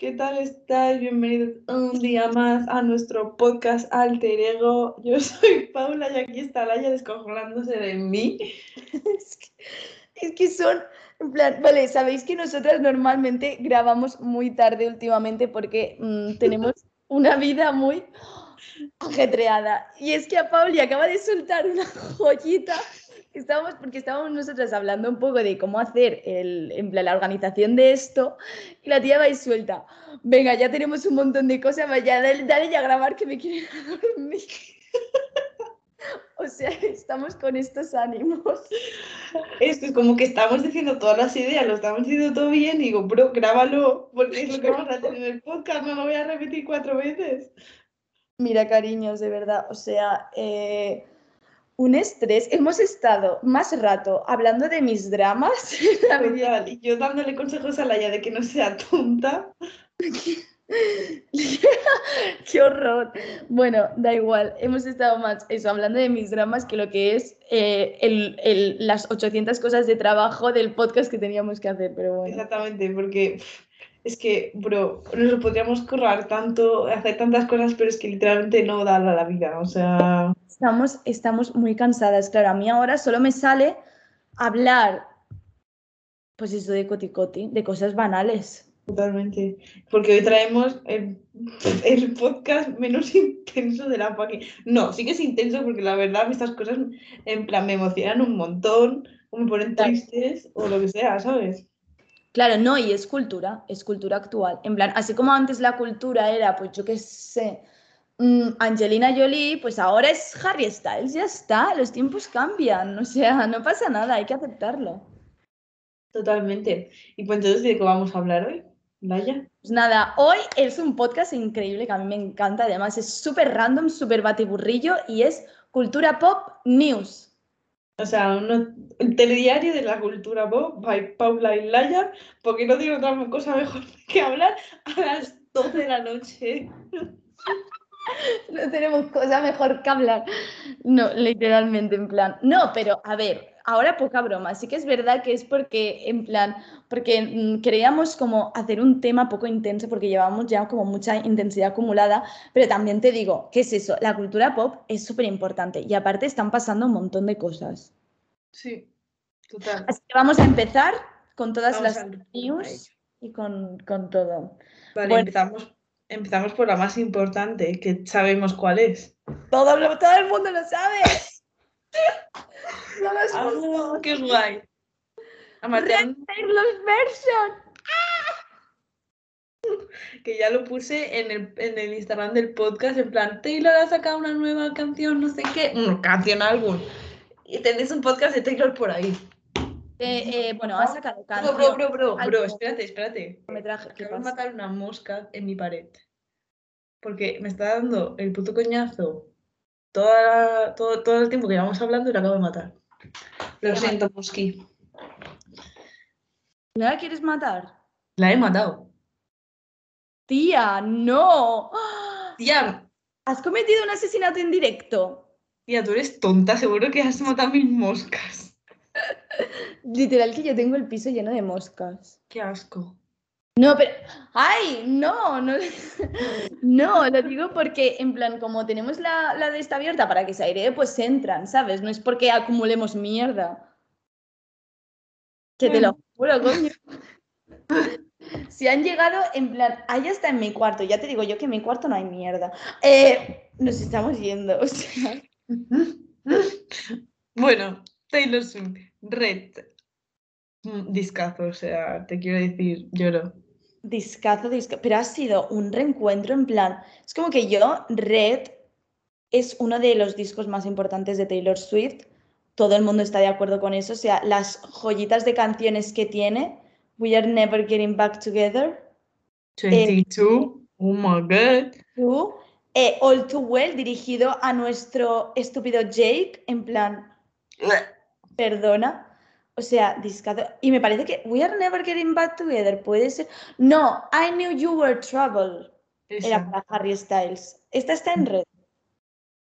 ¿Qué tal estáis? Bienvenidos un día más a nuestro podcast Alter Ego. Yo soy Paula y aquí está Laia descojonándose de mí. es, que, es que son, en plan, vale, sabéis que nosotras normalmente grabamos muy tarde últimamente porque mm, tenemos una vida muy ajetreada. Y es que a Pauli acaba de soltar una joyita. Estábamos, porque estábamos nosotras hablando un poco de cómo hacer el, en plan, la organización de esto y la tía va y suelta. Venga, ya tenemos un montón de cosas, vaya, dale, dale ya a grabar que me quieren dormir. o sea, estamos con estos ánimos. Esto es como que estamos diciendo todas las ideas, lo estamos diciendo todo bien y digo, bro, grábalo, porque es lo que vamos a hacer en el podcast, no lo voy a repetir cuatro veces. Mira, cariños, de verdad, o sea, eh, un estrés. Hemos estado más rato hablando de mis dramas. Total, y yo dándole consejos a Laia de que no sea tonta. Qué horror. Bueno, da igual. Hemos estado más eso, hablando de mis dramas que lo que es eh, el, el, las 800 cosas de trabajo del podcast que teníamos que hacer. Pero bueno. Exactamente, porque es que, bro, nos lo podríamos currar tanto, hacer tantas cosas, pero es que literalmente no da la vida. O sea. Estamos, estamos muy cansadas. Claro, a mí ahora solo me sale hablar, pues eso de coticoti, de cosas banales. Totalmente. Porque hoy traemos el, el, podcast menos intenso de la página. No, sí que es intenso porque la verdad estas cosas en plan me emocionan un montón, o me ponen tristes o lo que sea, ¿sabes? Claro, no, y es cultura, es cultura actual. En plan, así como antes la cultura era, pues yo qué sé, Angelina Jolie, pues ahora es Harry Styles, ya está, los tiempos cambian, o sea, no pasa nada, hay que aceptarlo. Totalmente. Y pues entonces, ¿de qué vamos a hablar hoy? Vaya. Pues nada, hoy es un podcast increíble que a mí me encanta, además es súper random, súper batiburrillo y es Cultura Pop News. O sea, un, telediario de la cultura pop by Paula y Laia, porque no tiene otra cosa mejor que hablar a las 12 de la noche. no tenemos cosa mejor que hablar. No, literalmente, en plan. No, pero a ver, ahora poca broma. Sí que es verdad que es porque, en plan, porque mm, queríamos como hacer un tema poco intenso porque llevamos ya como mucha intensidad acumulada, pero también te digo, ¿qué es eso? La cultura pop es súper importante y aparte están pasando un montón de cosas. Sí, total. Así que vamos a empezar con todas vamos las news y con, con todo. Vale, bueno, empezamos Empezamos por la más importante, que sabemos cuál es. Todo, todo el mundo lo sabe. no lo oh, ¡Qué guay! Amateur... los version. Que ya lo puse en el, en el, Instagram del podcast, en plan, Taylor ha sacado una nueva canción, no sé qué, mm, canción álbum. Y tenéis un podcast de Taylor por ahí. Eh, eh, bueno, ha sacado canción. Bro, bro, bro, bro, bro, espérate, espérate. Me traje, Acabo de matar una mosca en mi pared. Porque me está dando el puto coñazo toda, todo, todo el tiempo que llevamos hablando y la acabo de matar. Lo siento, Mosqui. ¿La quieres matar? La he matado. Tía, no. Tía. ¿Has cometido un asesinato en directo? Tía, tú eres tonta, seguro que has matado mil moscas. Literal que yo tengo el piso lleno de moscas. Qué asco. No, pero. ¡Ay! No, no. No, lo digo porque, en plan, como tenemos la, la de esta abierta para que se airee, pues entran, ¿sabes? No es porque acumulemos mierda. Que te lo juro, coño. Si han llegado, en plan, ahí está en mi cuarto. Ya te digo yo que en mi cuarto no hay mierda. Eh, nos estamos yendo, o sea. Bueno, Taylor Swift, Red. Discazo, o sea, te quiero decir, lloro. Discazo, discazo. Pero ha sido un reencuentro en plan. Es como que yo, Red, es uno de los discos más importantes de Taylor Swift. Todo el mundo está de acuerdo con eso. O sea, las joyitas de canciones que tiene. We Are Never Getting Back Together. 22. Eh, oh my god. Eh, All Too Well, dirigido a nuestro estúpido Jake. En plan. Perdona. O sea, discado. Y me parece que We Are Never Getting Back Together puede ser. No, I Knew You Were Trouble. Era para Harry Styles. ¿Esta está en red?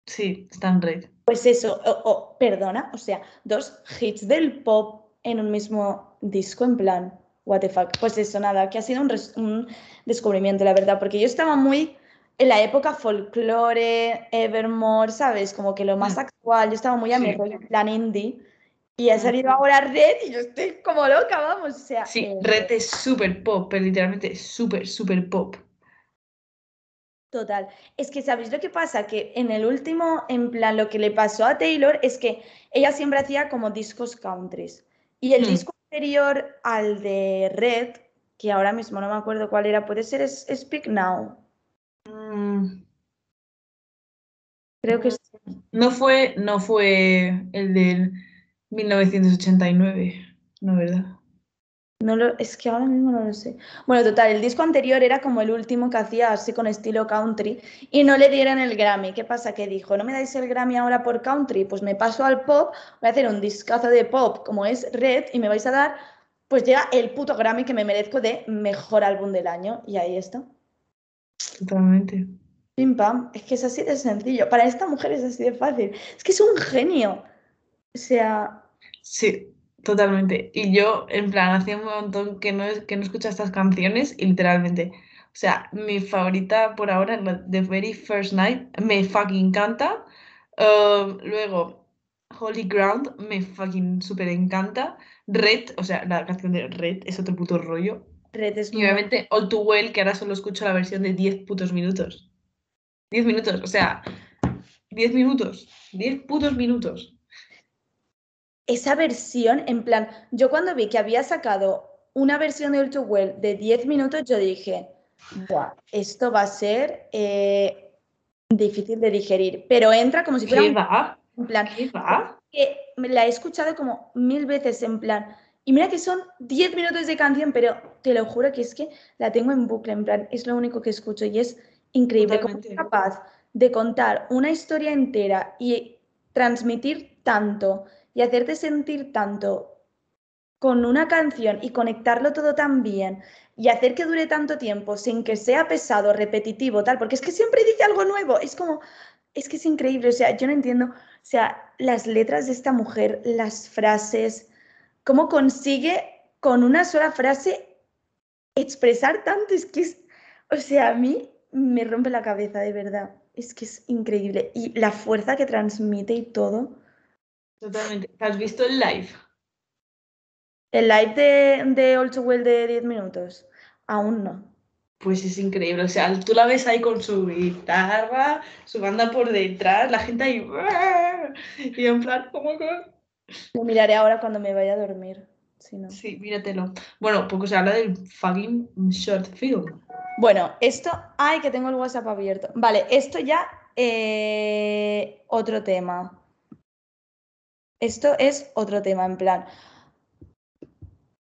Sí, está en red. Pues eso, oh, perdona, o sea, dos hits del pop en un mismo disco, en plan. what the fuck. Pues eso, nada, que ha sido un, descubrimiento, la verdad, porque yo estaba muy en la época folclore, Evermore, ¿sabes? Como que lo más Mm. actual, yo estaba muy a mi Sí. rollo, en plan indie, y ha salido ahora Red y yo estoy como loca, vamos, o sea... Sí, eh, Red es súper pop, pero literalmente súper, súper pop. Total. Es que, ¿sabéis lo que pasa? Que en el último, en plan, lo que le pasó a Taylor es que ella siempre hacía como discos countries. Y el Hmm. disco anterior al de Red, que ahora mismo no me acuerdo cuál era, puede ser es- Speak Now. Mm, Creo que sí. No fue, no fue el del 1989, no, ¿verdad? No lo, es que ahora mismo no lo sé. Bueno, total, el disco anterior era como el último que hacía así con estilo country y no le dieron el Grammy. ¿Qué pasa? Que dijo, ¿no me dais el Grammy ahora por country? Pues me paso al pop, voy a hacer un discazo de pop como es Red y me vais a dar pues ya el puto Grammy que me merezco de mejor álbum del año. Y ahí está. Totalmente. Pim pam. Es que es así de sencillo. Para esta mujer es así de fácil. Es que es un genio. O sea, Sí, totalmente. Y yo, en plan, hacía un montón que no, que no escucho estas canciones y literalmente, o sea, mi favorita por ahora es la The Very First Night, me fucking encanta. Um, luego, Holy Ground, me fucking súper encanta. Red, o sea, la canción de Red es otro puto rollo. Red es Y obviamente All Too Well, que ahora solo escucho la versión de 10 putos minutos. 10 minutos, o sea, 10 minutos. 10 putos minutos. Esa versión, en plan, yo cuando vi que había sacado una versión de All Well de 10 minutos, yo dije, Buah, esto va a ser eh, difícil de digerir, pero entra como si fuera ¿Qué un va? en plan, ¿Qué va? que me la he escuchado como mil veces en plan, y mira que son 10 minutos de canción, pero te lo juro que es que la tengo en bucle, en plan, es lo único que escucho y es increíble cómo es capaz de contar una historia entera y transmitir tanto y hacerte sentir tanto con una canción y conectarlo todo tan bien y hacer que dure tanto tiempo sin que sea pesado, repetitivo, tal, porque es que siempre dice algo nuevo, es como, es que es increíble, o sea, yo no entiendo, o sea, las letras de esta mujer, las frases, cómo consigue con una sola frase expresar tanto, es que es, o sea, a mí me rompe la cabeza, de verdad, es que es increíble y la fuerza que transmite y todo. Totalmente. ¿Te ¿Has visto el live? El live de, de All Too Well de 10 minutos, aún no. Pues es increíble. O sea, tú la ves ahí con su guitarra, su banda por detrás, la gente ahí. Y en plan, ¿cómo que? Lo miraré ahora cuando me vaya a dormir. Si no. Sí, míratelo. Bueno, porque se habla del fucking short film. Bueno, esto. Ay, que tengo el WhatsApp abierto. Vale, esto ya. eh, otro tema. Esto es otro tema, en plan.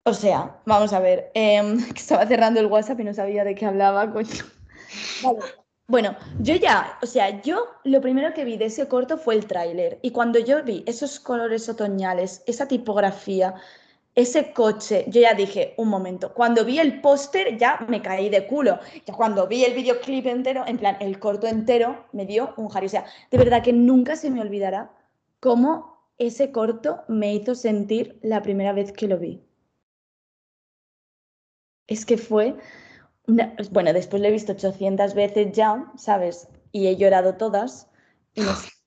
O sea, vamos a ver. em, estaba cerrando el WhatsApp y no sabía de qué hablaba, coño. Vale. Bueno, yo ya, o sea, yo lo primero que vi de ese corto fue el tráiler. Y cuando yo vi esos colores otoñales, esa tipografía, ese coche, yo ya dije, un momento, cuando vi el póster ya me caí de culo. Ya cuando vi el videoclip entero, en plan, el corto entero, me dio un jari. O sea, de verdad que nunca se me olvidará cómo ese corto me hizo sentir la primera vez que lo vi. Es que fue, una- bueno, después lo he visto 800 veces ya, ¿sabes? Y he llorado todas. Y.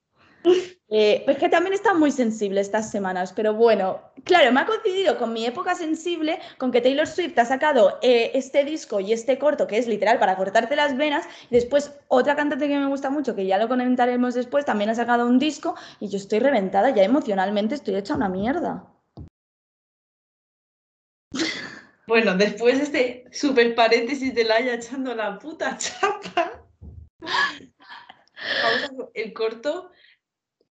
Eh, es que también está muy sensible estas semanas, pero bueno, claro, me ha coincidido con mi época sensible, con que Taylor Swift ha sacado eh, este disco y este corto, que es literal para cortarte las venas, y después otra cantante que me gusta mucho, que ya lo comentaremos después, también ha sacado un disco, y yo estoy reventada, ya emocionalmente estoy hecha una mierda. Bueno, después de este super paréntesis de Laia echando la puta chapa. El corto,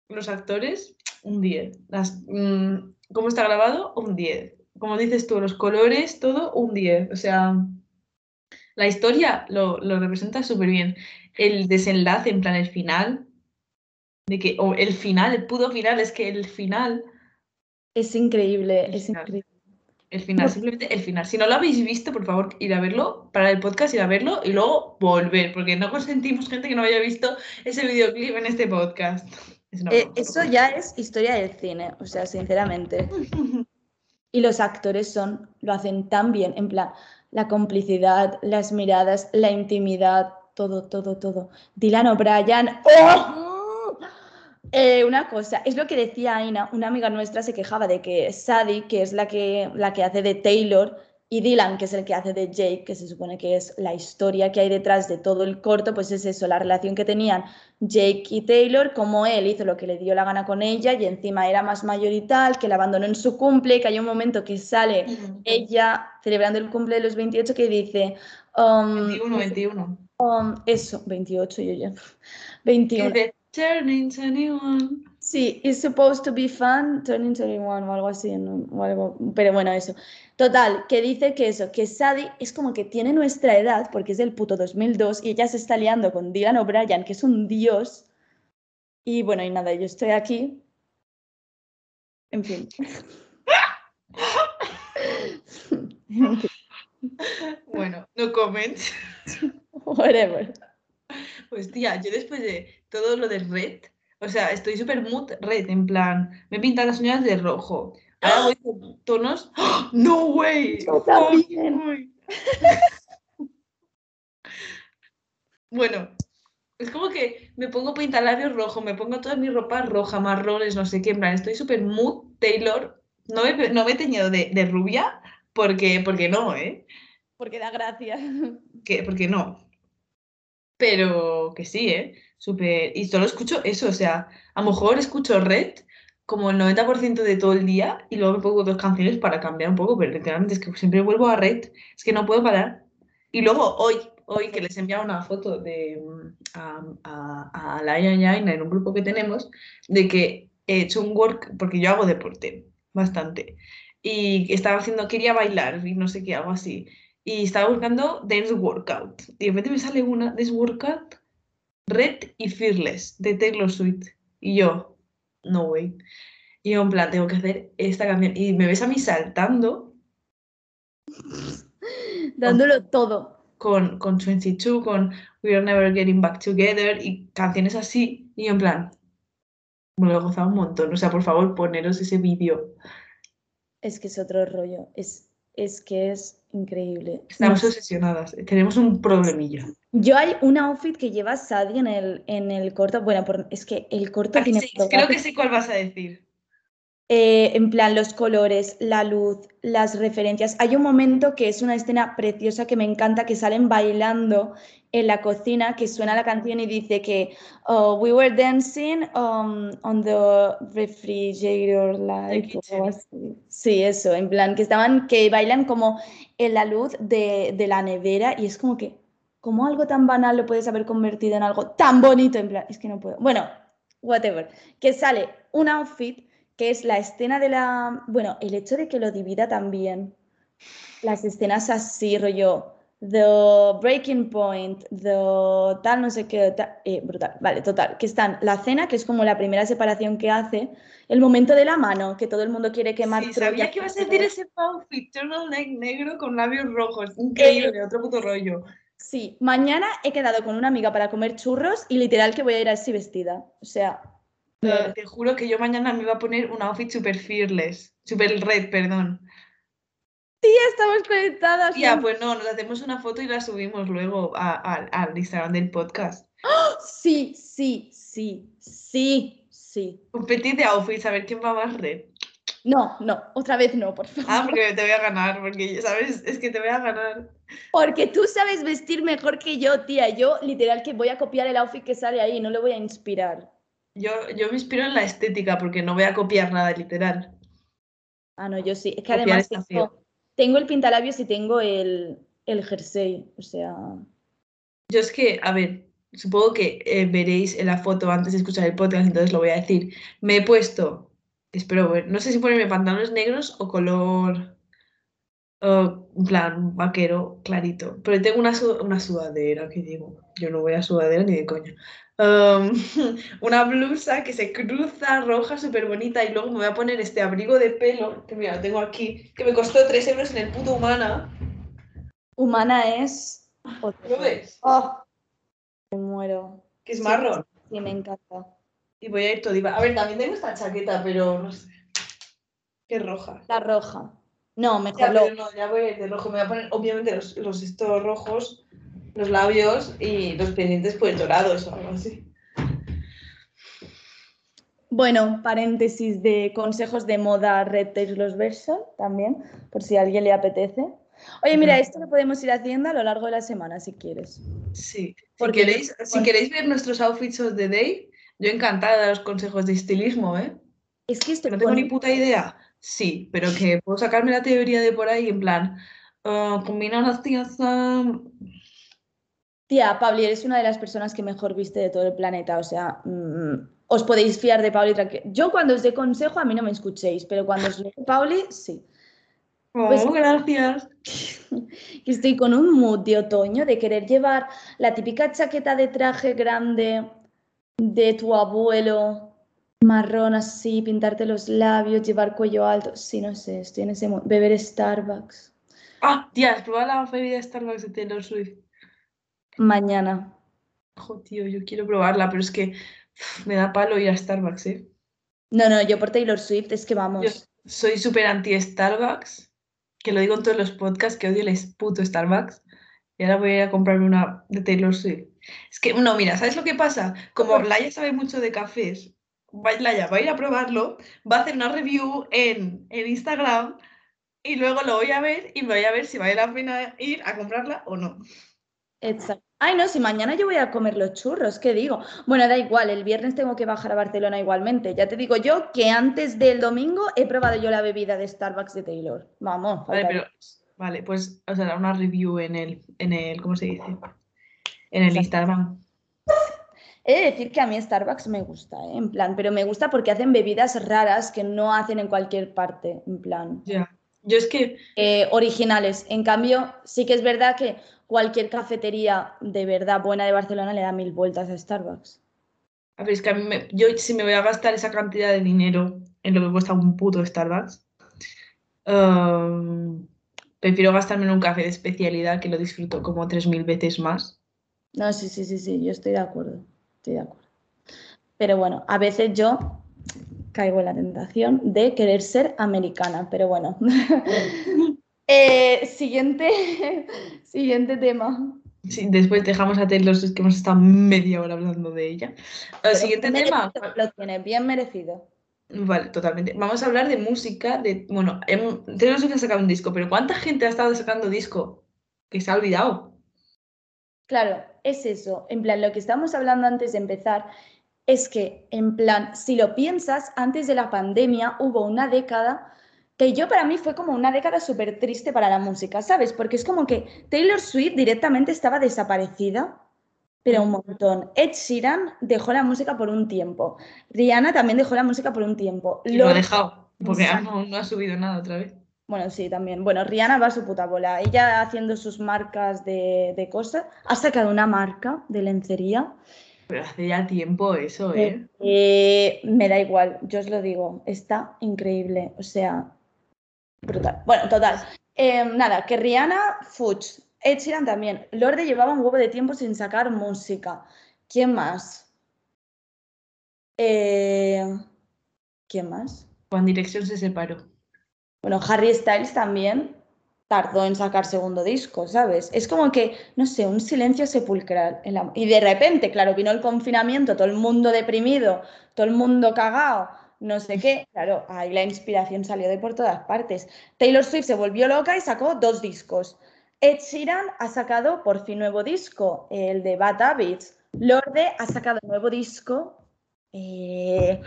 los actores, un 10. Las, mm, ¿Cómo está grabado? Un 10. Como dices tú, los colores, todo, un 10. O sea, la historia lo, lo representa súper bien. El desenlace, en plan, el final, de que, o el final, el puto final, es que el final, Es increíble, El es final. increíble. el final, simplemente el final. Si no lo habéis visto, por favor, ir a verlo, para el podcast, ir a verlo y luego volver, porque no consentimos gente que no haya visto ese videoclip en este podcast. Es Eh, eso ya es historia del cine, o sea, sinceramente. Y Y los actores son, lo hacen tan bien, en plan, la complicidad, las miradas, la intimidad, todo, todo, todo. Dylan O'Brien, ¡oh! Eh, una cosa, es lo que decía Aina, una amiga nuestra se quejaba de que Sadie, que es la que, la que hace de Taylor, y Dylan, que es el que hace de Jake, que se supone que es la historia que hay detrás de todo el corto, pues es eso, la relación que tenían Jake y Taylor, como él hizo lo que le dio la gana con ella y encima era más mayor y tal, que la abandonó en su cumple, que hay un momento que sale ella celebrando el cumple de los 28 que dice... 21, 21. eso, 28 yo ya. 21. Turning 21. Sí, it's supposed to be fun, turning 21 o algo así, o algo, pero bueno, eso. Total, que dice que eso, que Sadie es como que tiene nuestra edad, porque es del puto 2002, y ella se está liando con Dylan O'Brien, que es un dios. Y bueno, y nada, yo estoy aquí. En fin. bueno, no comments. Whatever. Pues tía, yo después de todo lo de Red, o sea, estoy súper mood red, en plan, me pintan las uñas de rojo. Ahora voy con tonos. ¡Oh! ¡No way! bueno, es como que me pongo pintalabios rojo, me pongo toda mi ropa roja, marrones, no sé qué, en plan, estoy súper mood Taylor. No me, no me he teñido de, de, rubia porque, porque no, ¿eh? Porque da gracia. Que, porque no. Pero que sí, ¿eh? Súper. Y solo escucho eso, o sea, a lo mejor escucho Red como el 90% de todo el día y luego me pongo dos canciones para cambiar un poco, pero literalmente es que siempre vuelvo a Red, es que no puedo parar. Y luego hoy, hoy que les he enviado una foto de, a, a, a la Yaina en un grupo que tenemos, de que he hecho un work, porque yo hago deporte bastante, y estaba haciendo, quería bailar y no sé qué, algo así, y estaba buscando dance workout, y de repente me sale una dance workout Red y Fearless de Taylor Swift. Y yo, no way. Y yo en plan, tengo que hacer esta canción. Y me ves a mí saltando. Dándolo todo. Con, con 22, con We Are Never Getting Back Together y canciones así. Y yo en plan, me lo he gozado un montón. O sea, por favor, poneros ese vídeo. Es que es otro rollo. Es, es que es increíble. Estamos obsesionadas. Tenemos un problemilla. Yo hay un outfit que lleva Sadie en el, en el corto. Bueno, es que el corto tiene. creo que sé cuál vas a decir. Eh, en plan, los colores, la luz, las referencias. Hay un momento que es una escena preciosa que me encanta, que salen bailando en la cocina, que suena la canción y dice que oh, we were dancing um, on the refrigerator light. Sí, eso, en plan, que estaban, que bailan como en la luz de, de la nevera y es como que ¿cómo algo tan banal lo puedes haber convertido en algo tan bonito? En plan, es que no puedo. Bueno, whatever. Que sale un outfit que es la escena de la. Bueno, el hecho de que lo divida también. Las escenas así, rollo. The breaking point, the tal, no sé qué, eh, brutal. Vale, total. Que están la cena, que es como la primera separación que hace, el momento de la mano, que todo el mundo quiere quemar. Sí, sabía que ibas a decir ese outfit, turtleneck negro con labios rojos. Increíble, otro puto rollo. Sí, mañana he quedado con una amiga para comer churros y literal que voy a ir así vestida. O sea. Te juro que yo mañana me iba a poner un outfit super fearless. Super red, perdón. Sí, estamos conectadas. Ya, pues no, nos hacemos una foto y la subimos luego al Instagram del podcast. ¡Oh! Sí, sí, sí, sí, sí. Un petit de outfits, a ver quién va más red. No, no, otra vez no, por favor. Ah, porque te voy a ganar, porque, ¿sabes? Es que te voy a ganar. Porque tú sabes vestir mejor que yo, tía. Yo, literal, que voy a copiar el outfit que sale ahí, no le voy a inspirar. Yo, yo me inspiro en la estética, porque no voy a copiar nada, literal. Ah, no, yo sí. Es que además tengo, el pintalabios y tengo el, el jersey, o sea... Yo es que, a ver, supongo que eh, veréis en la foto antes de escuchar el podcast, entonces lo voy a decir. Me he puesto Espero ver. No sé si ponerme pantalones negros o color. En plan, vaquero, clarito. Pero tengo una, una sudadera, que digo. Yo no voy a sudadera ni de coña. una blusa que se cruza roja, súper bonita. Y luego me voy a poner este abrigo de pelo, que mira, lo tengo aquí, que me costó 3 euros en el puto Humana. Humana es. ¿Lo ves? Oh, me muero. Que es marrón. Sí, me encanta. Y voy a ir todiva. A ver, también tengo esta chaqueta, pero no sé. Qué roja. La roja. No, mejor Ya, lo- pero no, ya voy a ir de rojo. Me voy a poner, obviamente, los, los estos rojos, los labios y los pendientes pues dorados o algo así. Bueno, paréntesis de consejos de moda Red Taylor's version también, por si a alguien le apetece. Oye, mira, esto lo podemos ir haciendo a lo largo de la semana si quieres. Sí. Si Porque- queréis, si queréis ver nuestros outfits of the day, yo encantada de los consejos de estilismo, ¿eh? Es que estoy No tengo ni puta idea. Sí, pero que puedo sacarme la teoría de por ahí en plan, ah, combina las tías. Tía, Pabli, eres una de las personas que mejor viste de todo el planeta. O sea, mm, os podéis fiar de Pauli Yo cuando os dé consejo, a mí no me escuchéis, pero cuando os dé Pauli, sí. Oh, Pues- gracias. Que estoy con un mood de otoño de querer llevar la típica chaqueta de traje grande de tu abuelo, marrón así, pintarte los labios, llevar cuello alto. Sí, no sé, estoy en ese. Beber Starbucks. Ah, tía, ¿has probado la bebida Starbucks de Taylor Swift? Mañana. Jo, tío, yo quiero probarla, pero es que me da palo ir a Starbucks, ¿eh? No, no, yo por Taylor Swift es que vamos. Yo soy súper anti-Starbucks, que lo digo en todos los podcasts, que odio el puto Starbucks. Y ahora voy a ir a comprarme una de Taylor Swift. Es que, no, mira, ¿sabes lo que pasa? Como Laia sabe mucho de cafés, va, Laia va a ir a probarlo, va a hacer una review en, en Instagram y luego lo voy a ver y voy a ver si vale la pena ir a comprarla o no. Exacto. Ay, no, si mañana yo voy a comer los churros, ¿qué digo? Bueno, da igual, el viernes tengo que bajar a Barcelona igualmente. Ya te digo yo que antes del domingo he probado yo la bebida de Starbucks de Taylor. Vamos, Vale, pero, vale, pues, o sea, una review en el, en el, ¿cómo se dice? En el Exacto. Instagram. He de decir que a mí Starbucks me gusta, ¿eh? En plan, pero me gusta porque hacen bebidas raras que no hacen en cualquier parte, en plan, Ya. Yo es que eh, originales. En cambio, sí que es verdad que cualquier cafetería de verdad buena de Barcelona le da mil vueltas a Starbucks. A ver, es que a mí me- yo si me voy a gastar esa cantidad de dinero en lo que cuesta un puto Starbucks, ehm, prefiero gastarme en un café de especialidad que lo disfruto como 3.000 veces más. No, sí, sí, sí, sí, yo estoy de acuerdo, estoy de acuerdo. Pero bueno, a veces yo caigo en la tentación de querer ser americana, pero bueno. Eh, siguiente, siguiente tema. Sí, después dejamos a Taylor Swift, que hemos estado media hora hablando de ella. El siguiente tema. Lo tiene, bien merecido. Vale, totalmente. Vamos a hablar de música. De, bueno, hem- Taylor Swift ha sacado un disco, pero ¿cuánta gente ha estado sacando disco que se ha olvidado? Claro, es eso. En plan, lo que estábamos hablando antes de empezar es que, en plan, si lo piensas, antes de la pandemia hubo una década que yo para mí fue como una década súper triste para la música, ¿sabes? Porque es como que Taylor Swift directamente estaba desaparecida, pero un montón. Ed Sheeran dejó la música por un tiempo. Rihanna también dejó la música por un tiempo. Y lo ha dejado, porque no ha subido nada otra vez. Bueno, sí, también. Bueno, Rihanna va a su puta bola. Ella haciendo sus marcas de, de cosas. Ha sacado una marca de lencería. Pero hace ya tiempo eso, ¿eh? Eh, me da igual, yo os lo digo. Está increíble. O sea, brutal. Bueno, total. Eh, nada, que Rihanna, Fuchs. Ed Sheeran también. Lorde llevaba un huevo de tiempo sin sacar música. ¿Quién más? Eh, ¿Quién más? One Direction se separó. Bueno, Harry Styles también tardó en sacar segundo disco, ¿sabes? Es como que, no sé, un silencio sepulcral. en la- Y de repente, claro, vino el confinamiento, todo el mundo deprimido, todo el mundo cagado, no sé qué. Claro, ahí la inspiración salió de por todas partes. Taylor Swift se volvió loca y sacó dos discos. Ed Sheeran ha sacado por fin nuevo disco, el de Bad Habits. Lorde ha sacado nuevo disco. eh.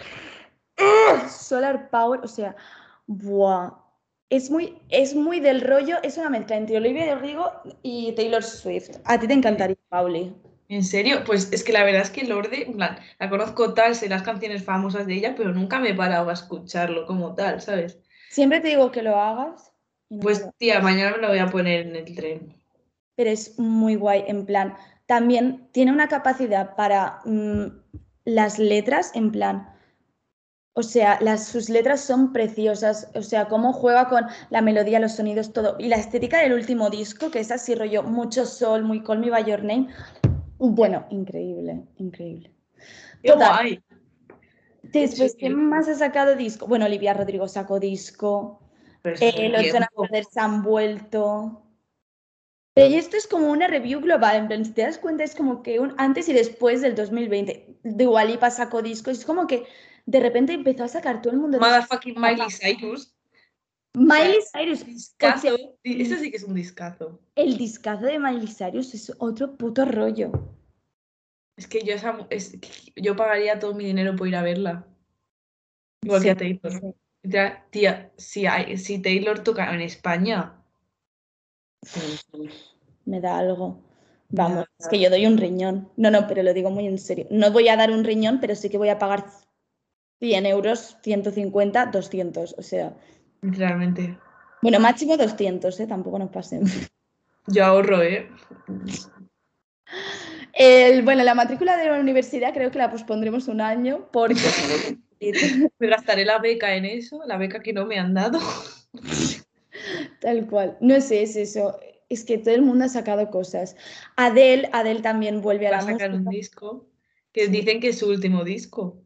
Solar Power, o sea, buah. Es muy, es muy del rollo, es una mezcla entre Olivia Rodrigo y Taylor Swift. A ti te encantaría, Pauli. ¿En serio? Pues es que la verdad es que Lorde, en plan, la conozco tal, sé las canciones famosas de ella, pero nunca me he parado a escucharlo como tal, ¿sabes? Siempre te digo que lo hagas, y no Pues lo- tía, mañana me lo voy a poner en el tren. pero es muy guay. En plan, también tiene una capacidad para mm, las letras, en plan, o sea, las, sus letras son preciosas, o sea, cómo juega con la melodía, los sonidos, todo. Y la estética del último disco, que es así rollo, mucho sol, muy Call Me By Your Name. Bueno, increíble, increíble. ¡Qué Total. guay! Después. ¿quién más ha sacado disco? Bueno, Olivia Rodrigo sacó disco. Eh, los Jonas Brothers se han vuelto. Y esto es como una review global, en plan, si te das cuenta, es como que un antes y después del 2020. De Walipa sacó discos, es como que de repente empezó a sacar todo el mundo. Motherfucking Miley Cyrus. Miley Cyrus. Discazo. Eso sí que es un discazo. El discazo de Miley Cyrus es otro puto rollo. Es que yo, esa, es, yo pagaría todo mi dinero por ir a verla. Igual que a Taylor. Tía, si, hay, si Taylor toca en España. Me da algo. Vamos, es que yo doy un riñón. No, no, pero lo digo muy en serio. No voy a dar un riñón, pero sí que voy a pagar 100 euros, 150, 200. O sea. Literalmente. Bueno, máximo 200, ¿eh? Tampoco nos pasen. Yo ahorro, ¿eh? El, bueno, la matrícula de la universidad creo que la pospondremos un año porque me gastaré la beca en eso, la beca que no me han dado. Tal cual. No sé, es eso. Es que todo el mundo ha sacado cosas. Adele, Adele también vuelve a Va a sacar un disco que dicen que es su último disco.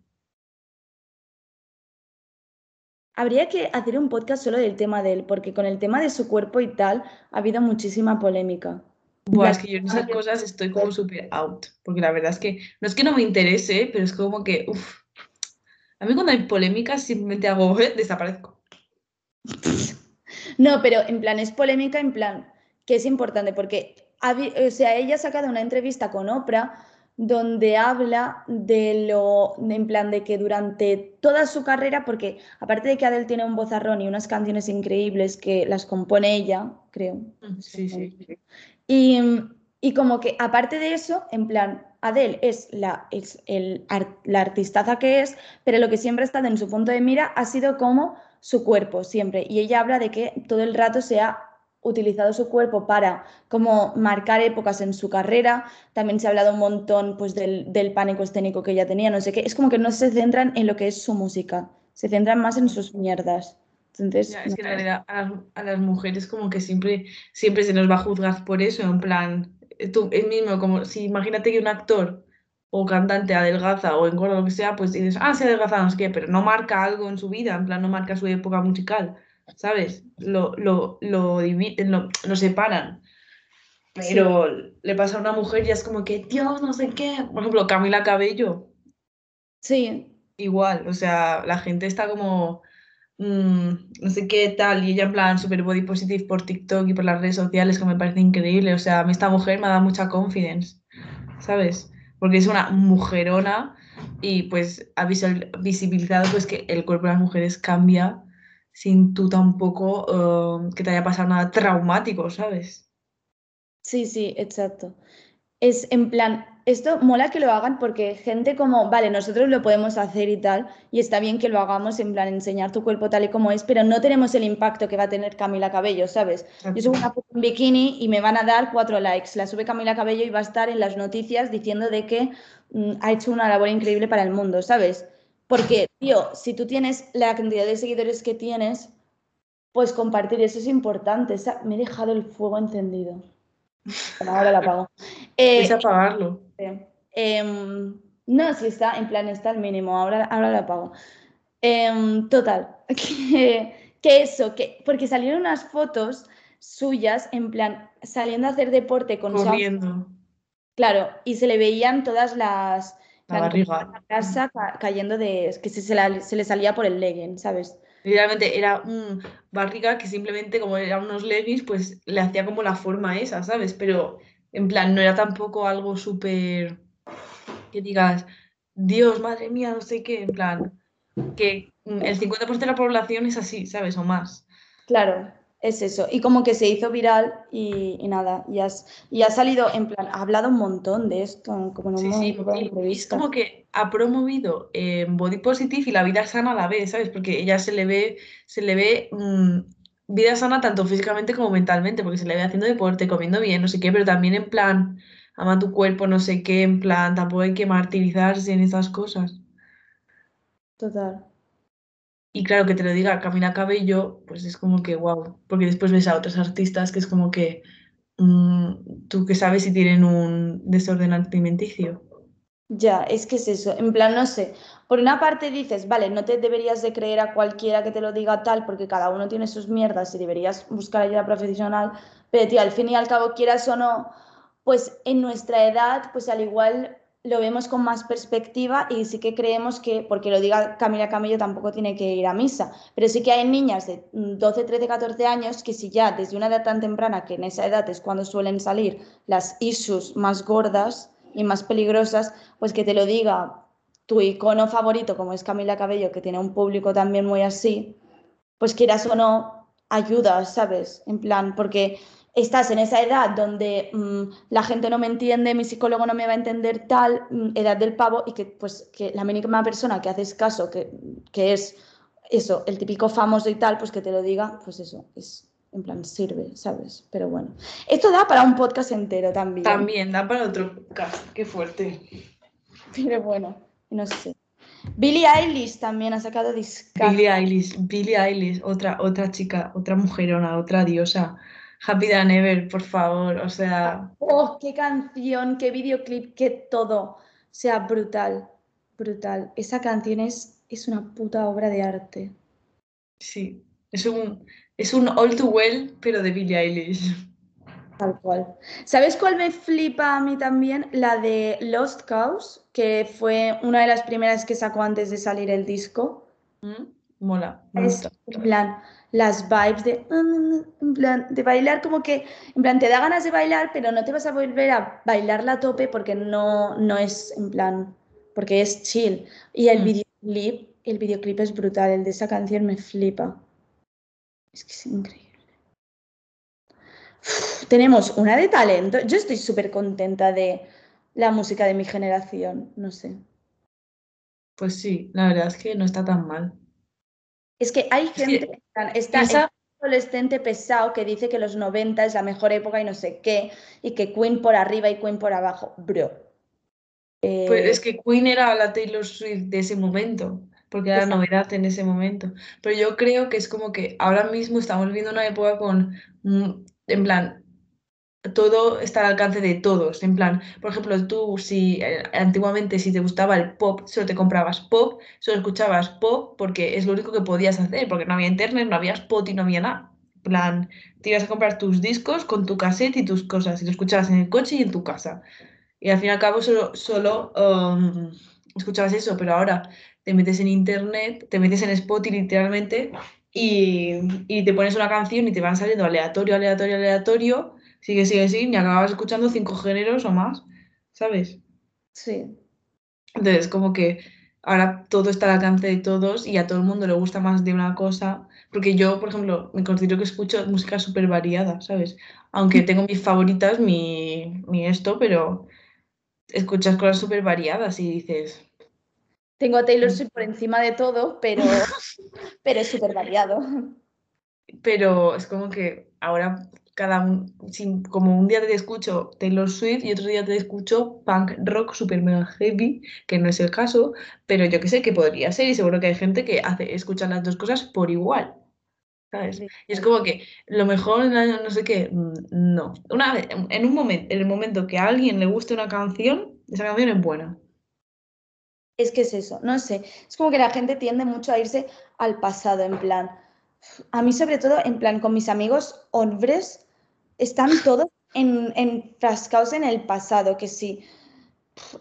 Habría que hacer un podcast solo del tema de él, porque con el tema de su cuerpo y tal ha habido muchísima polémica. Buah, es que yo en esas cosas estoy como súper out, porque la verdad es que no es que no me interese, pero es como que, uff, a mí cuando hay polémicas simplemente hago, eh, desaparezco. No, pero en plan, es polémica en plan, que es importante, porque, o sea, ella ha sacado una entrevista con Oprah donde habla de lo, en plan, de que durante toda su carrera, porque aparte de que Adele tiene un vozarrón y unas canciones increíbles que las compone ella, creo. Sí, sí. Y, y como que aparte de eso, en plan, Adele es, la, es el, la artistaza que es, pero lo que siempre ha estado en su punto de mira ha sido como su cuerpo, siempre. Y ella habla de que todo el rato se ha utilizado su cuerpo para como marcar épocas en su carrera. También se ha hablado un montón pues, del, del pánico escénico que ella tenía, no sé qué. Es como que no se centran en lo que es su música, se centran más en sus mierdas. Entonces, es que en realidad a las, a las, mujeres como que siempre, siempre se nos va a juzgar por eso, en plan, eh, tú es mismo, como si imagínate que un actor o cantante adelgaza o engorda lo que sea, pues dices, ah, se adelgaza, no sé qué, pero no marca algo en su vida, en plan, no marca su época musical, ¿sabes? Lo, lo, lo dividen, lo, lo separan. Pero sí. le pasa a una mujer y es como que, Dios, no sé qué. Por ejemplo, Camila Cabello. Sí. Igual, o sea, la gente está como, mmm, no sé qué tal, y ella en plan super body positive por TikTok y por las redes sociales, que me parece increíble. O sea, a mí esta mujer me da mucha confidence, ¿sabes? Porque es una mujerona y pues ha visibilizado pues que el cuerpo de las mujeres cambia sin tú tampoco uh, que te haya pasado nada traumático, ¿sabes? Sí, sí, exacto. Es en plan, esto mola que lo hagan porque gente como, vale, nosotros lo podemos hacer y tal, y está bien que lo hagamos en plan enseñar tu cuerpo tal y como es, pero no tenemos el impacto que va a tener Camila Cabello, ¿sabes? Yo subo una foto en bikini y me van a dar cuatro likes. La sube Camila Cabello y va a estar en las noticias diciendo de que mm, ha hecho una labor increíble para el mundo, ¿sabes? Porque, tío, si tú tienes la cantidad de seguidores que tienes, pues compartir eso es importante. Me he dejado el fuego encendido. Ahora lo apago. Eh, es apagarlo. Eh, no, si está, en plan está al mínimo, ahora, ahora lo apago. Eh, total, que, que, eso, que, porque salieron unas fotos suyas, en plan, saliendo a hacer deporte con Corriendo. Claro, y se le veían todas las... La barriga. La ca cayendo de... que se, se, la, se, le salía por el legging, ¿sabes? Literalmente era un barriga que simplemente como eran unos leggings, pues le hacía como la forma esa, ¿sabes? Pero en plan, no era tampoco algo súper que digas, Dios, madre mía, no sé qué, en plan, que el 50% de la población es así, ¿sabes? O más. Claro, es eso. Y como que se hizo viral y, y nada, y, has, y ha salido, en plan, ha hablado un montón de esto, como en un sí, sí, Es como que ha promovido eh, Body Positive y la vida sana a la vez, ¿sabes? Porque ella se le ve, se le ve mmm, vida sana tanto físicamente como mentalmente, porque se le ve haciendo deporte, comiendo bien, no sé qué, pero también en plan, ama tu cuerpo, no sé qué, en plan, tampoco hay que martirizarse en esas cosas. Total. Y claro, que te lo diga Camila Cabello, pues es como que wow, porque después ves a otros artistas que es como que mmm, tú que sabes si tienen un desorden alimenticio. Ya, es que es eso, en plan, no sé, por una parte dices, vale, no te deberías de creer a cualquiera que te lo diga tal, porque cada uno tiene sus mierdas y deberías buscar ayuda profesional, pero tío, al fin y al cabo, quieras o no, pues en nuestra edad, pues al igual lo vemos con más perspectiva y sí que creemos que, porque lo diga Camila Camello, tampoco tiene que ir a misa, pero sí que hay niñas de 12, 13, 14 años que si ya desde una edad tan temprana, que en esa edad es cuando suelen salir las issues más gordas y más peligrosas, pues que te lo diga tu icono favorito, como es Camila Cabello, que tiene un público también muy así, pues quieras o no, ayuda, ¿sabes? En plan, porque estás en esa edad donde mm, la gente no me entiende, mi psicólogo no me va a entender tal, mm, edad del pavo, y que pues que la mínima persona que haces caso, que, que, es eso, el típico famoso y tal, pues que te lo diga, pues eso, es en plan, sirve, ¿sabes? Pero bueno, esto da para un podcast entero también. También da para otro podcast, qué fuerte. Pero bueno, no sé. Billie Eilish también ha sacado discos. Billie Eilish, Billie Eilish, otra, otra chica, otra mujerona, otra diosa. Happy Than Ever, por favor, o sea... ¡Oh, qué canción, qué videoclip, qué todo! O sea, brutal, brutal. Esa canción es, es una puta obra de arte. Sí, es un, es un All Too Well, pero de Billie Eilish. Tal cual. ¿Sabes cuál me flipa a mí también? La de Lost Cause, que fue una de las primeras que sacó antes de salir el disco. Mm, mola. Es, en plan, las vibes de, en plan, de bailar como que, en plan, te da ganas de bailar, pero no te vas a volver a bailar la tope porque no, no es, en plan, porque es chill. Y el mm. videoclip, el videoclip es brutal, el de esa canción me flipa. Es que es increíble. tenemos una de talento. Yo estoy súper contenta de la música de mi generación, no sé. Pues sí, la verdad es que no está tan mal. Es que hay gente, está esa... adolescente pesado que dice que los 90 es la mejor época y no sé qué, y que Queen por arriba y Queen por abajo. Bro. Pues es que Queen era la Taylor Swift de ese momento, porque era novedad en ese momento. Pero yo creo que es como que ahora mismo estamos viviendo una época con, mm, en plan, todo está al alcance de todos. En plan, por ejemplo, tú si eh, antiguamente si te gustaba el pop, solo te comprabas pop, solo escuchabas pop porque es lo único que podías hacer, porque no había internet, no había spot y no había nada. En plan, te ibas a comprar tus discos con tu cassette y tus cosas, y lo escuchabas en el coche y en tu casa. Y al fin y al cabo solo, solo um, escuchabas eso, pero ahora te metes en internet, te metes en spot y literalmente y, y te pones una canción y te van saliendo aleatorio, aleatorio, aleatorio sigue, sigue, sigue, y acababas escuchando cinco géneros o más, ¿sabes? Sí. Entonces, como que ahora todo está al alcance de todos y a todo el mundo le gusta más de una cosa, porque yo, por ejemplo, me considero que escucho música súper variada, ¿sabes? Aunque tengo mis favoritas, mi, mi esto, pero escuchas cosas súper variadas y dices... Tengo a Taylor Swift por encima de todo, pero, pero es súper variado. Pero es como que ahora cada como un día te escucho Taylor Swift y otro día te escucho punk rock super mega heavy, que no es el caso, pero yo que sé que podría ser y seguro que hay gente que hace escuchar las dos cosas por igual. ¿Sabes? Y es como que lo mejor no sé qué, mm, no. Una vez, en un momento, en el momento que a alguien le guste una canción, esa canción es buena. Es que es eso, no sé. Es como que la gente tiende mucho a irse al pasado, en plan. A mí, sobre todo, en plan, con mis amigos hombres, están todos en, enfrascados en el pasado, que si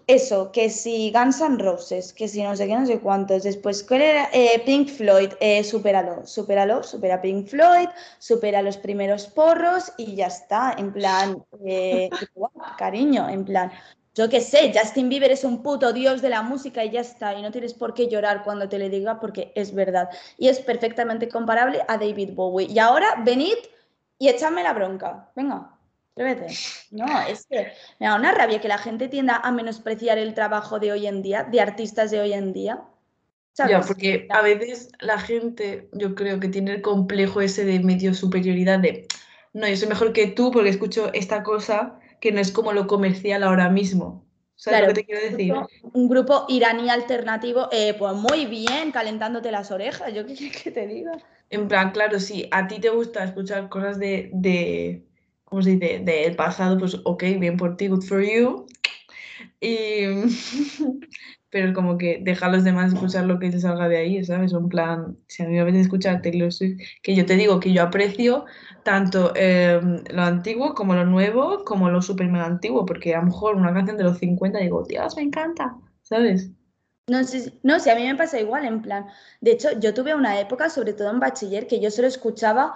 eso, que si Guns N' Roses, que si no sé qué, no sé cuántos. Después, ¿cuál era? Eh, Pink Floyd, eh, supéralo, supéralo, supera Pink Floyd, supera los primeros porros y ya está. En plan, eh, cariño, en plan, yo qué sé, Justin Bieber es un puto dios de la música y ya está. Y no tienes por qué llorar cuando te le diga porque es verdad. Y es perfectamente comparable a David Bowie. Y ahora, venid y échame la bronca. Venga, atrévete. No, es que me da una rabia que la gente tienda a menospreciar el trabajo de hoy en día, de artistas de hoy en día. Ya, porque a veces la gente, yo creo que tiene el complejo ese de medio superioridad de, no, yo soy mejor que tú porque escucho esta cosa que no es como lo comercial ahora mismo. ¿Sabes lo que te quiero decir? Un grupo, iraní alternativo, eh, pues muy bien, calentándote las orejas, yo qué quieres que te diga. En plan, claro, si a ti te gusta escuchar cosas de, de ¿cómo se dice?, del pasado, pues ok, bien por ti, good for you. pero como que deja a los demás escuchar lo que se salga de ahí, ¿sabes? En plan, si a mí me apetece escuchar Taylor Swift, que yo te digo que yo aprecio tanto eh, lo antiguo como lo nuevo, como lo super mega antiguo, porque a lo mejor una canción de los 50 digo, Dios, me encanta, ¿sabes? No sé, no sé, a mí me pasa igual, en plan. De hecho, yo tuve una época, sobre todo en bachiller, que yo solo escuchaba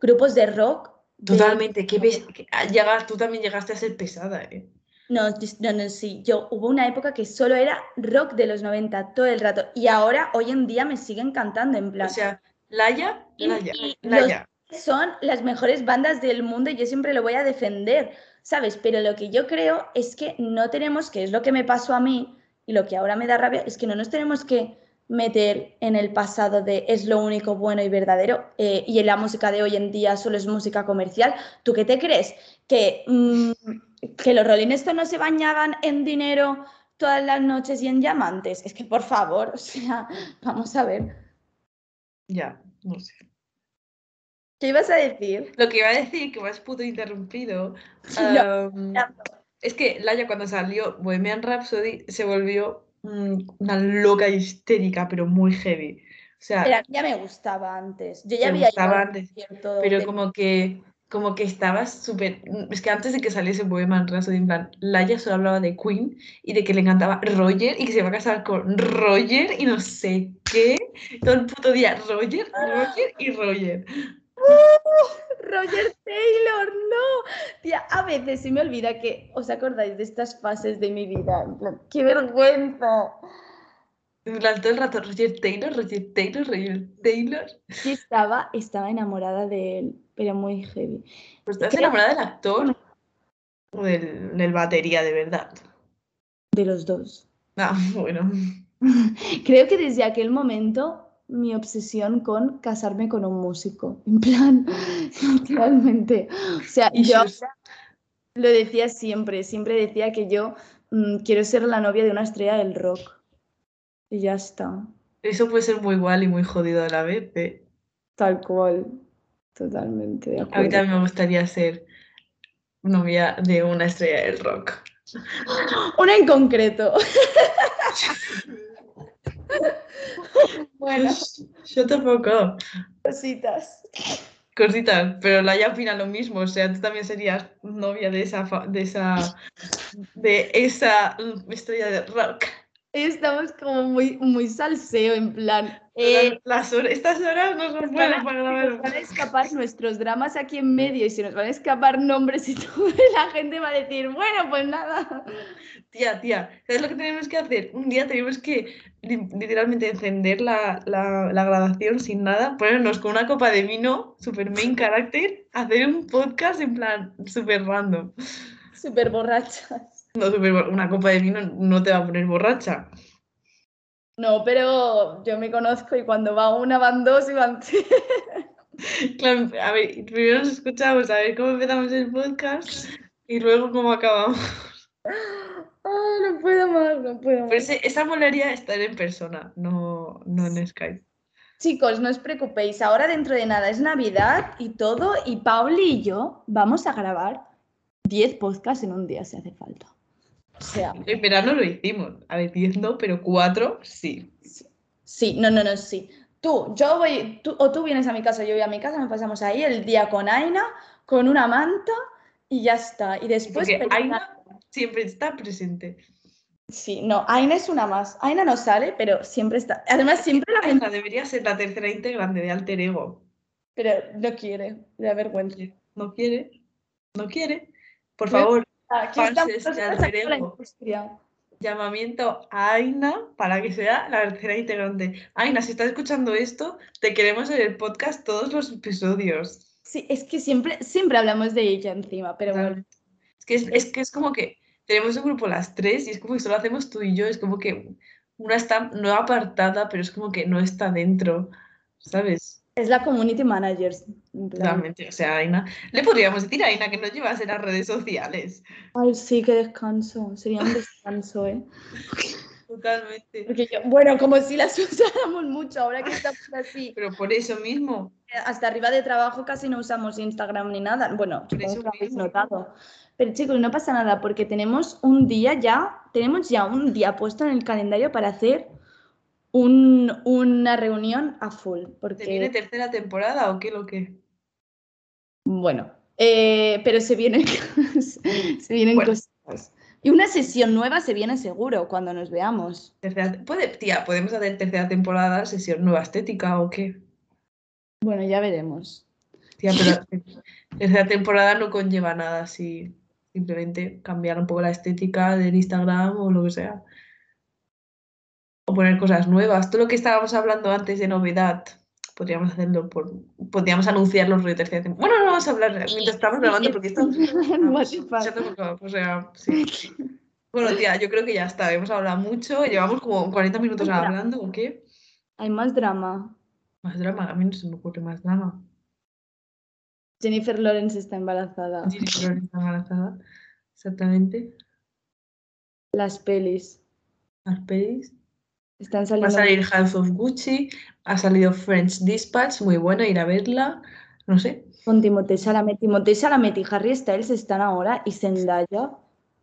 grupos de rock. de- Totalmente, que ves, que ah, llegas- tú también llegaste a ser pesada, ¿eh? No, no, no, sí. Yo hubo una época que solo era rock de los 90 todo el rato. Y ahora, hoy en día, me siguen cantando, en plan. O sea, Laia, Y- Laia, y Laia. son las mejores bandas del mundo y yo siempre lo voy a defender, ¿sabes? Pero lo que yo creo es que no tenemos, que es lo que me pasó a mí y lo que ahora me da rabia, es que no nos tenemos que meter en el pasado de es lo único bueno y verdadero eh, y en la música de hoy en día solo es música comercial. ¿Tú qué te crees? ¿Que, mm, que los Rolling Stones no se bañaban en dinero todas las noches y en diamantes? Es que por favor, o sea, vamos a ver. Ya, no sé. ¿Qué ibas a decir? Lo que iba a decir, que me has puto interrumpido, No, es que Laia cuando salió Bohemian Rhapsody se volvió mm, una loca histérica, pero muy heavy. O sea, Pero a mí ya me gustaba antes. Yo ya Te había gustaba antes, pero de- como que, como que estabas súper... Es que antes de que saliese Bohemian Rhapsody, en plan, Laia solo hablaba de Queen y de que le encantaba Roger y que se iba a casar con Roger y no sé qué. Todo el puto día, Roger, Roger y Roger. Roger Taylor, no. Tía, a veces se me olvida que os acordáis de estas fases de mi vida. ¡Qué vergüenza! Todo el rato, Roger Taylor, Roger Taylor, Roger Taylor. Sí estaba, estaba enamorada de él, pero muy heavy. Pues estás Creo- enamorada del actor o del, del batería, de verdad. De los dos. Ah, bueno. Creo que desde aquel momento mi obsesión con casarme con un músico. En plan, literalmente. O sea, yo Issues. Lo decía siempre, siempre decía que yo mm, quiero ser la novia de una estrella del rock. Y ya está, Eso puede ser muy igual y muy jodido a la vez. ¿eh? tal cual. Totalmente de A mí acuerdo. también me gustaría ser novia de una estrella del rock. Una en concreto. bueno, Yo tampoco. cositas. Cositas, pero Laia opina lo mismo. O sea, tú también serías novia de esa, de esa, de esa estrella de rock. Estamos como muy, muy salseo, en plan. eh, Las estas horas no son buenas para grabar. nos van a escapar nuestros dramas aquí en medio y se nos van a escapar nombres y todo. y La gente va a decir, bueno, pues nada. Tía, tía, ¿sabes lo que tenemos que hacer? Un día tenemos que li- literalmente encender la, la, la grabación sin nada, ponernos con una copa de vino, super main character, hacer un podcast en plan super random. Súper borrachas. No, una copa de vino no te va a poner borracha. No, pero yo me conozco y cuando va una van dos y van tres. Claro, a ver, primero nos escuchamos a ver cómo empezamos el podcast y luego cómo acabamos. Ay, no puedo más, no puedo Pero más. ese- esa molaría estar en persona, no, no en Skype. Chicos, no os preocupéis, ahora dentro de nada es Navidad y todo, y Pauli y yo vamos a grabar 10 podcasts en un día si hace falta. O sea, En verano lo hicimos. A ver, 10 no, pero 4 sí. sí, no, no, no, sí. Tú, yo voy, tú, o tú vienes a mi casa, yo voy a mi casa, nos pasamos ahí el día con Aina, con una manta y ya está. Y después... Porque Aina siempre está presente. Sí, no, Aina es una más. Aina no sale, pero siempre está. Además, siempre la gente. Debería ser la tercera integrante de Alter Ego. Pero no quiere, le da vergüenza. No quiere, no quiere. Por favor, Aquí estamos la llamamiento a Aina para que sea la tercera integrante. Aina, si estás escuchando esto, te queremos en el podcast todos los episodios. Sí, es que siempre, siempre hablamos de ella encima, pero bueno. Es que es, es que es como que tenemos un grupo las tres y es como que solo hacemos tú y yo. Es como que una está no apartada, pero es como que no está dentro, ¿sabes? Es la community manager. en. Realmente, o sea, Aina, le podríamos decir a Aina que no llevase las redes sociales. Ay, sí, qué descanso. Sería un descanso, ¿eh? Totalmente. Porque yo, bueno, como si las usáramos mucho ahora que estamos así. Pero por eso mismo. Hasta arriba de trabajo casi no usamos Instagram ni nada. Bueno, Por eso que lo habéis mismo. notado. Pero chicos, no pasa nada porque tenemos un día ya, tenemos ya un día puesto en el calendario para hacer un- una reunión a full. ¿Te viene Porque, tercera temporada o qué lo que? bueno, eh, pero se vienen, se vienen Bueno. cosas. Y una sesión nueva se viene seguro cuando nos veamos. Tercera, puede, tía, podemos hacer tercera temporada, sesión nueva estética o qué. Bueno, ya veremos. Tía, pero tercera temporada no conlleva nada así. Simplemente cambiar un poco la estética del Instagram o lo que sea. O poner cosas nuevas. Todo lo que estábamos hablando antes de novedad, podríamos hacerlo por. Podríamos anunciar los temporada. Bueno, no vamos a hablar mientras estamos grabando porque O sea, sí. sí. Bueno, tía, yo creo que ya está. Hemos hablado mucho. Llevamos como 40 minutos hablando, ¿o qué? Hay más drama. Más drama. A mí no se me ocurre más drama. Jennifer Lawrence está embarazada. Jennifer Lawrence está embarazada. Exactamente. Las pelis Las pelis. Están Va a salir House of Gucci. Ha salido French Dispatch. Muy buena, ir a verla. No sé. Con Timothée Chalamet. Timothée Chalamet y Harry Styles están ahora y Zendaya.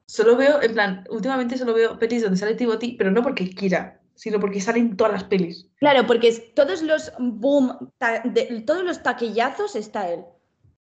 Solo veo, en plan, últimamente solo veo pelis donde sale Timothy, pero no porque quiera, sino porque salen todas las pelis. Claro, porque todos los boom, ta- de- todos los taquillazos está él.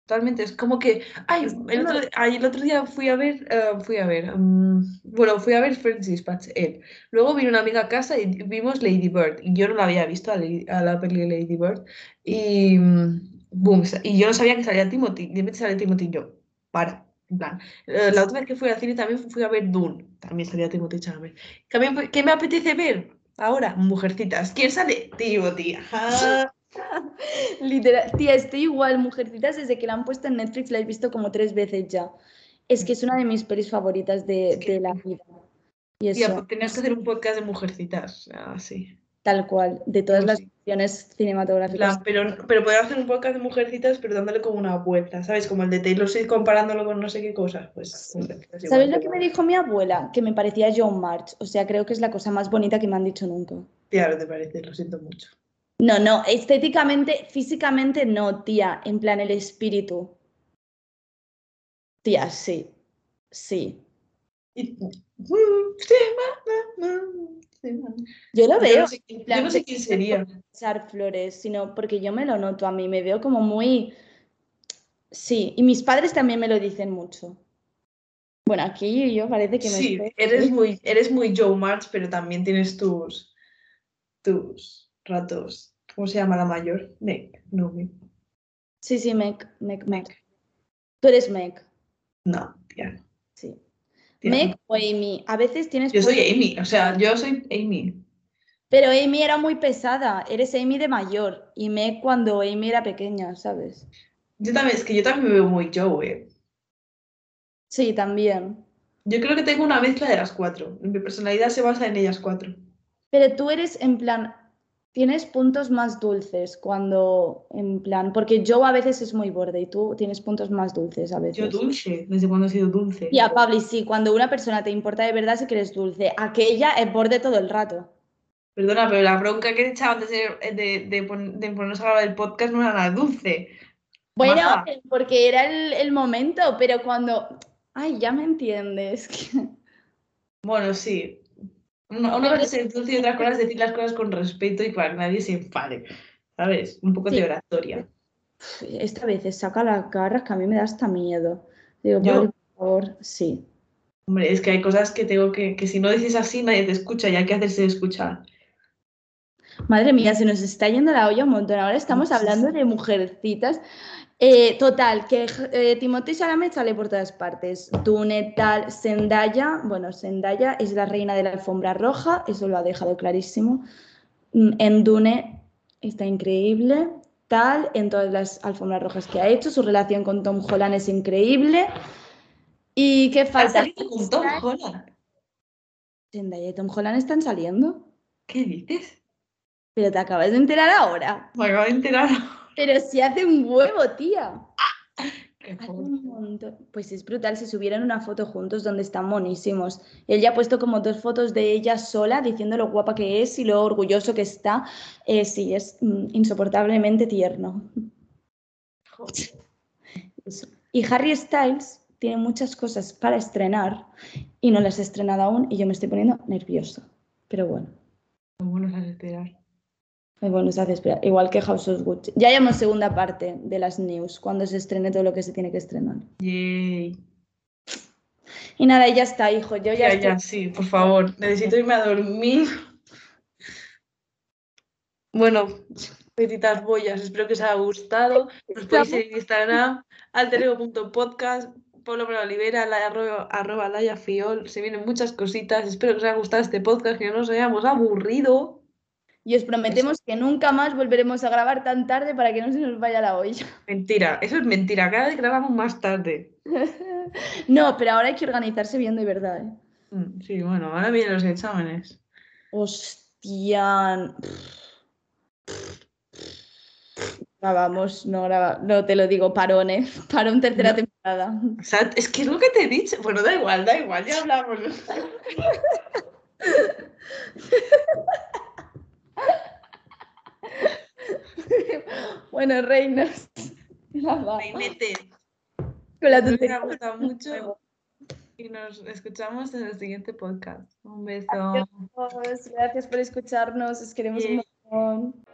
Totalmente, es como que, ay, el otro, ay, el otro día fui a ver, eh, fui a ver, mm, bueno, fui a ver French Dispatch, él. Luego vino una amiga a casa y vimos Lady Bird, y yo no la había visto a, Lady- a la peli Lady Bird, y mm, boom, y yo no sabía que salía Timothy, de repente sale Timothy y yo, para, en plan. Eh, la otra vez que fui al cine también fui a ver Dune, también salía Timothy Chalamet. ¿Qué me apetece ver? Ahora, Mujercitas. ¿Quién sale? Timothy. ajá. Literal. Tía, estoy igual. Mujercitas, desde que la han puesto en Netflix, la he visto como tres veces ya. Es que es una de mis pelis favoritas de, Es que- de la vida. Y Tía, eso, pues tenías que hacer un podcast de Mujercitas, así. tal cual, de todas Pues las sí. opciones cinematográficas. pero, pero podemos hacer un podcast de mujercitas, pero dándole como una vuelta, ¿sabes? Como el de Taylor Swift comparándolo con no sé qué cosas. Pues, igual. ¿Sabes lo que me dijo mi abuela? Que me parecía John March. O sea, creo que es la cosa más bonita que me han dicho nunca. Tía, no te parece, lo siento mucho. No, no, estéticamente, físicamente no, tía. En plan, el espíritu. Tía, sí. Sí. Mm. Yo lo Yo veo. no sé, yo no sé quién sería. echar flores, sino porque yo me lo noto a mí, me veo como muy... Sí, y mis padres también me lo dicen mucho. Bueno, aquí yo parece que me Sí, estoy- eres muy, eres muy Joe March, pero también tienes tus, tus ratos. ¿Cómo se llama la mayor? Meg. No, Meg. Sí, sí, Meg, Meg, Meg. Tú eres Meg, No, tía. sí. tía, Meg o Amy, a veces tienes... Yo soy Amy, o sea, yo soy Amy. Pero Amy era muy pesada, eres Amy de mayor y Meg cuando Amy era pequeña, ¿sabes? Yo también, es que yo también me veo muy Joe, eh. Sí, también. Yo creo que tengo una mezcla de las cuatro. Mi personalidad se basa en ellas cuatro. Pero tú eres en plan, tienes puntos más dulces cuando, en plan, porque Joe a veces es muy borde y tú tienes puntos más dulces a veces. Yo dulce, desde cuando he sido dulce. Y a Pabli, sí, cuando una persona te importa de verdad, sí que eres dulce. Aquella es borde todo el rato. Perdona, pero la bronca que he echado antes de, de, de, pon- de ponernos a grabar el podcast no era nada dulce. Bueno, Maja. porque era el, el momento, pero cuando. Ay, ya me entiendes. Bueno, sí. Una, una cosa es ser dulce y otra cosa es decir las cosas con respeto y para que nadie se enfade. ¿Sabes? Un poco Sí. de oratoria. Esta vez saca las garras que a mí me da hasta miedo. Digo, por favor, sí. Hombre, es que hay cosas que tengo que, que si no dices así nadie te escucha y hay que hacerse escuchar. Madre mía, se nos está yendo la olla un montón. Ahora estamos hablando de mujercitas. Eh, total, que eh, Timothée Chalamet sale por todas partes. Dune, tal, Zendaya. Bueno, Zendaya es la reina de la alfombra roja, eso lo ha dejado clarísimo. Mm, En Dune está increíble. Tal, en todas las alfombras rojas que ha hecho. Su relación con Tom Holland es increíble. ¿Y qué ¿Has falta? con Tom Holland? Zendaya y Tom Holland están saliendo. ¿Qué dices? Pero te acabas de enterar ahora. Me acabo de enterar. Pero si hace un huevo, tía. Un. Pues es brutal, se subieron una foto juntos donde están monísimos. Él ya ha puesto como dos fotos de ella sola diciendo lo guapa que es y lo orgulloso que está. Eh, sí, es mm, insoportablemente tierno. Joder. Y Harry Styles tiene muchas cosas para estrenar y no las ha estrenado aún y yo me estoy poniendo nerviosa. Pero bueno, Muy buenos a esperar. Bueno se hace esperar. Igual que House of Gucci. Ya llevamos segunda parte de las news, cuando se estrene todo lo que se tiene que estrenar. Yay. Y nada, ya está, hijo. Yo ya, Ya, estoy- ya, sí, por favor. Necesito irme a dormir. Bueno, petitas bollas, espero que os haya gustado. Nos podéis seguir en Instagram, alterego.podcast, Pablo Olivera, la, arroba, arroba Laia Fiol. Se vienen muchas cositas. Espero que os haya gustado este podcast, que no nos hayamos aburrido. Y os prometemos que nunca más volveremos a grabar tan tarde para que no se nos vaya la olla. Mentira, eso es mentira. Cada vez grabamos más tarde. No, pero ahora hay que organizarse bien de verdad. ¿eh? Mm, Sí, bueno, ahora vienen los exámenes. Hostia. Grabamos, no no te lo digo, parón, ¿eh? Parón tercera No. temporada. O sea, es que es lo que te he dicho. Bueno, da igual, da igual, ya hablamos. Bueno, reinas. Reinete. Con la tontería. haya gustado mucho y nos escuchamos en el siguiente podcast. Un beso. Adiós, Gracias por escucharnos, os queremos un Bien. montón.